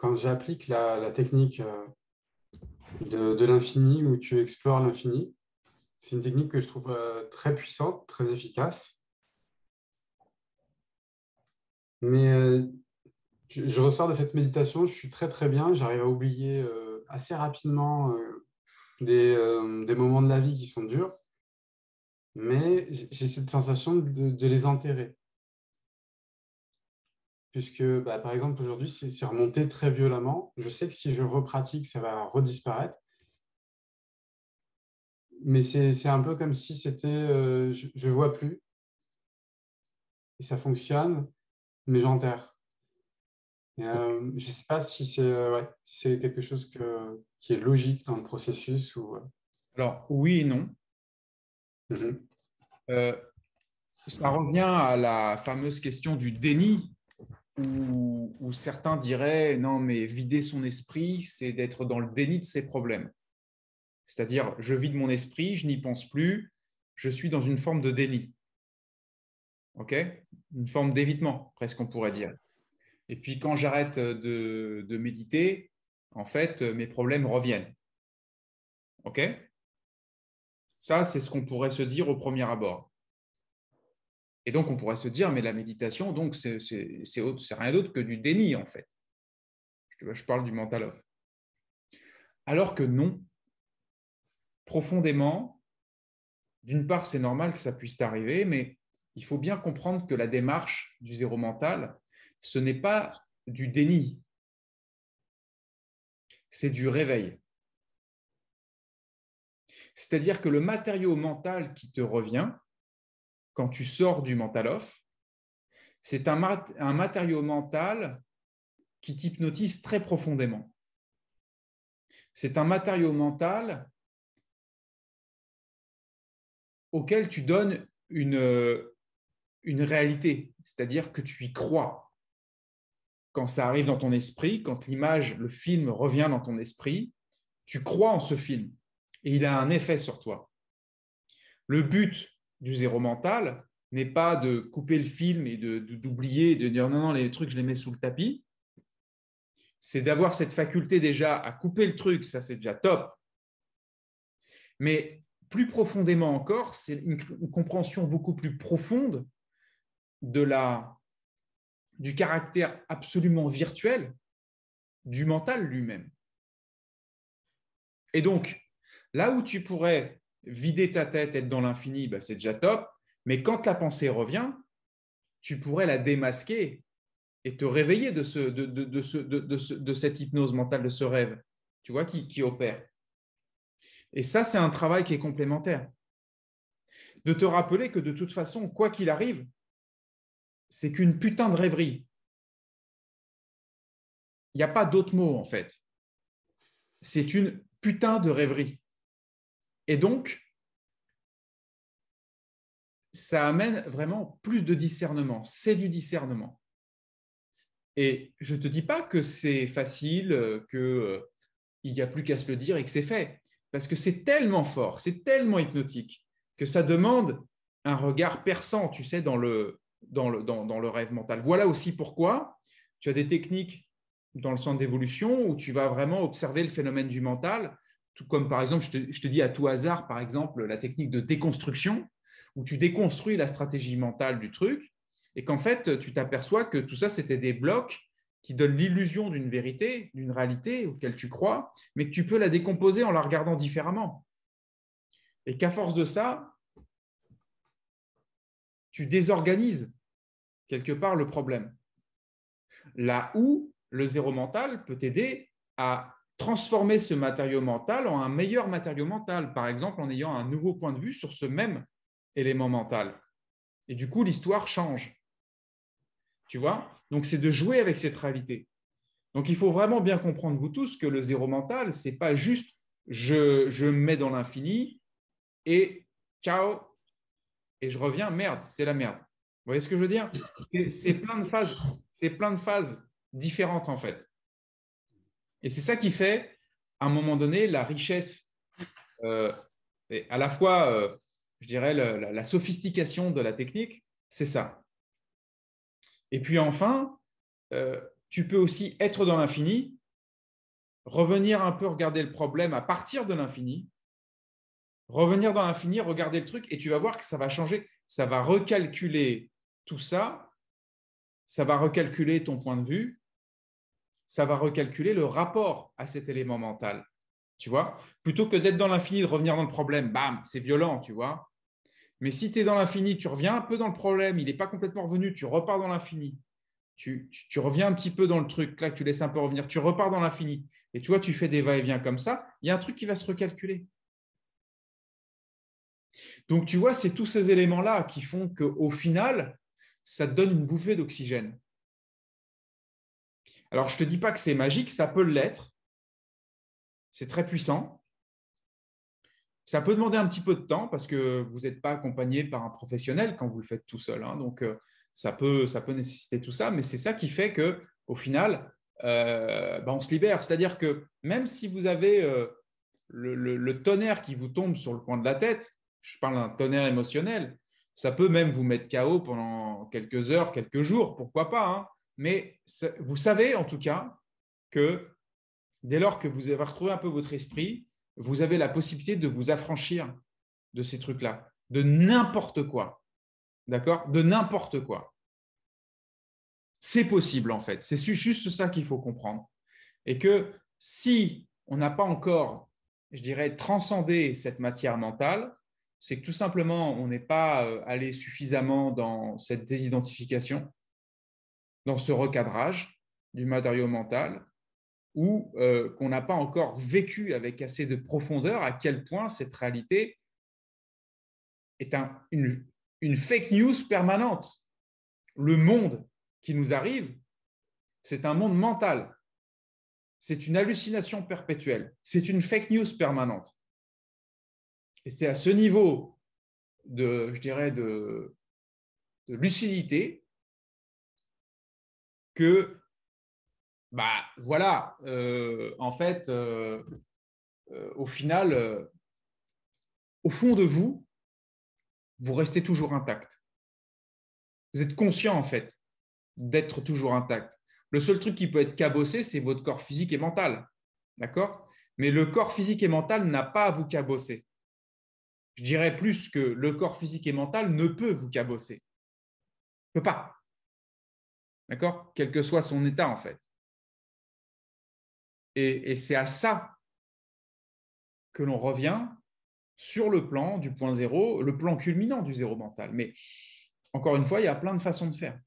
quand j'applique la, technique euh, de, l'infini où tu explores l'infini, c'est une technique que je trouve euh, très puissante, très efficace. Mais euh, je, ressors de cette méditation, je suis très très bien, j'arrive à oublier assez rapidement des, moments de la vie qui sont durs, mais j'ai cette sensation de les enterrer puisque bah, par exemple aujourd'hui c'est remonté très violemment. Je sais que si je repratique, ça va redisparaître. Mais c'est un peu comme si c'était euh, je ne vois plus. Et ça fonctionne, mais j'enterre. Euh, je ne sais pas si c'est euh, quelque chose que, qui est logique dans le processus. Ou, Alors oui et non. Mmh ça revient à la fameuse question du déni où, certains diraient non, mais vider son esprit, c'est d'être dans le déni de ses problèmes. C'est-à-dire, je vide mon esprit, je n'y pense plus, je suis dans une forme de déni. OK? Une forme d'évitement, presque on pourrait dire. Et puis quand j'arrête de, de, méditer, en fait, mes problèmes reviennent. OK? Ça, c'est ce qu'on pourrait se dire au premier abord. Et donc, on pourrait se dire, mais la méditation, donc, c'est rien d'autre que du déni, en fait. Je parle du mental off. Alors que non, profondément, d'une part, c'est normal que ça puisse arriver, mais il faut bien comprendre que la démarche du zéro mental, ce n'est pas du déni, c'est du réveil. C'est-à-dire que le matériau mental qui te revient, quand tu sors du mental off, c'est un, un matériau mental qui t'hypnotise très profondément. C'est un matériau mental auquel tu donnes une, une réalité, c'est-à-dire que tu y crois. Quand ça arrive dans ton esprit, quand l'image, le film revient dans ton esprit, tu crois en ce film et il a un effet sur toi. Le but du zéro mental n'est pas de couper le film et d'oublier, de, de, dire non, non, les trucs, je les mets sous le tapis. C'est d'avoir cette faculté déjà à couper le truc, ça c'est déjà top. Mais plus profondément encore, c'est une, compréhension beaucoup plus profonde de la, du caractère absolument virtuel du mental lui-même. Et donc, là où tu pourrais vider ta tête, être dans l'infini, bah, c'est déjà top. Mais quand la pensée revient, tu pourrais la démasquer et te réveiller de, de, cette hypnose mentale, de ce rêve, tu vois, qui, qui opère. Et ça, c'est un travail qui est complémentaire. De te rappeler que de toute façon, quoi qu'il arrive, c'est qu'une putain de rêverie. Il n'y a pas d'autre mot, en fait. C'est une putain de rêverie. Et donc, ça amène vraiment plus de discernement. C'est du discernement. Et je ne te dis pas que c'est facile, qu'il euh, n'y a plus qu'à se le dire et que c'est fait. Parce que c'est tellement fort, c'est tellement hypnotique que ça demande un regard perçant, tu sais, dans le, dans le, dans, le rêve mental. Voilà aussi pourquoi tu as des techniques dans le centre d'évolution où tu vas vraiment observer le phénomène du mental comme par exemple, je te, dis à tout hasard, par exemple, la technique de déconstruction, où tu déconstruis la stratégie mentale du truc, et qu'en fait, tu t'aperçois que tout ça, c'était des blocs qui donnent l'illusion d'une vérité, d'une réalité auquel tu crois, mais que tu peux la décomposer en la regardant différemment. Et qu'à force de ça, tu désorganises quelque part le problème. Là où le zéro mental peut t'aider à transformer ce matériau mental en un meilleur matériau mental, par exemple en ayant un nouveau point de vue sur ce même élément mental. Et du coup, l'histoire change. Tu vois? Donc, c'est de jouer avec cette réalité. Donc, il faut vraiment bien comprendre, vous tous, que le zéro mental, c'est pas juste je, me mets dans l'infini et ciao, et je reviens, merde, c'est la merde. Vous voyez ce que je veux dire? C'est plein c'est plein de phases différentes en fait. Et c'est ça qui fait, à un moment donné, la richesse, euh, à la fois, euh, je dirais, la, sophistication de la technique, c'est ça. Et puis enfin, euh, tu peux aussi être dans l'infini, revenir un peu regarder le problème à partir de l'infini, revenir dans l'infini, regarder le truc, et tu vas voir que ça va changer, ça va recalculer tout ça, ça va recalculer ton point de vue, ça va recalculer le rapport à cet élément mental. Tu vois? Plutôt que d'être dans l'infini, de revenir dans le problème, bam, c'est violent, tu vois? Mais si tu es dans l'infini, tu reviens un peu dans le problème, il n'est pas complètement revenu, tu repars dans l'infini. Tu, reviens un petit peu dans le truc, là, tu laisses un peu revenir, tu repars dans l'infini. Et tu vois, tu fais des va-et-vient comme ça, il y a un truc qui va se recalculer. Donc, tu vois, c'est tous ces éléments-là qui font qu'au final, ça te donne une bouffée d'oxygène. Alors, je ne te dis pas que c'est magique, ça peut l'être. C'est très puissant. Ça peut demander un petit peu de temps parce que vous n'êtes pas accompagné par un professionnel quand vous le faites tout seul. Hein. Donc, euh, ça peut, ça peut nécessiter tout ça, mais c'est ça qui fait que, au final, euh, bah, on se libère. C'est-à-dire que même si vous avez euh, le, tonnerre qui vous tombe sur le coin de la tête, je parle d'un tonnerre émotionnel, ça peut même vous mettre KO pendant quelques heures, quelques jours, pourquoi pas. Hein. Mais vous savez en tout cas que dès lors que vous avez retrouvé un peu votre esprit, vous avez la possibilité de vous affranchir de ces trucs-là, de n'importe quoi. D'accord? De n'importe quoi. C'est possible en fait. C'est juste ça qu'il faut comprendre. Et que si on n'a pas encore, je dirais, transcendé cette matière mentale, c'est que tout simplement, on n'est pas euh, allé suffisamment dans cette désidentification, dans ce recadrage du matériau mental, ou euh, qu'on n'a pas encore vécu avec assez de profondeur à quel point cette réalité est une, une fake news permanente. Le monde qui nous arrive, c'est un monde mental. C'est une hallucination perpétuelle. C'est une fake news permanente. Et c'est à ce niveau de, je dirais, de, lucidité que, bah voilà, euh, en fait, euh, euh, au final, au fond de vous, vous restez toujours intact. Vous êtes conscient, en fait, d'être toujours intact. Le seul truc qui peut être cabossé, c'est votre corps physique et mental. D'accord? Mais le corps physique et mental n'a pas à vous cabosser. Je dirais plus que le corps physique et mental ne peut vous cabosser. Ne peut pas. D'accord? Quel que soit son état, en fait. Et, c'est à ça que l'on revient sur le plan du point zéro, le plan culminant du zéro mental. Mais encore une fois, il y a plein de façons de faire.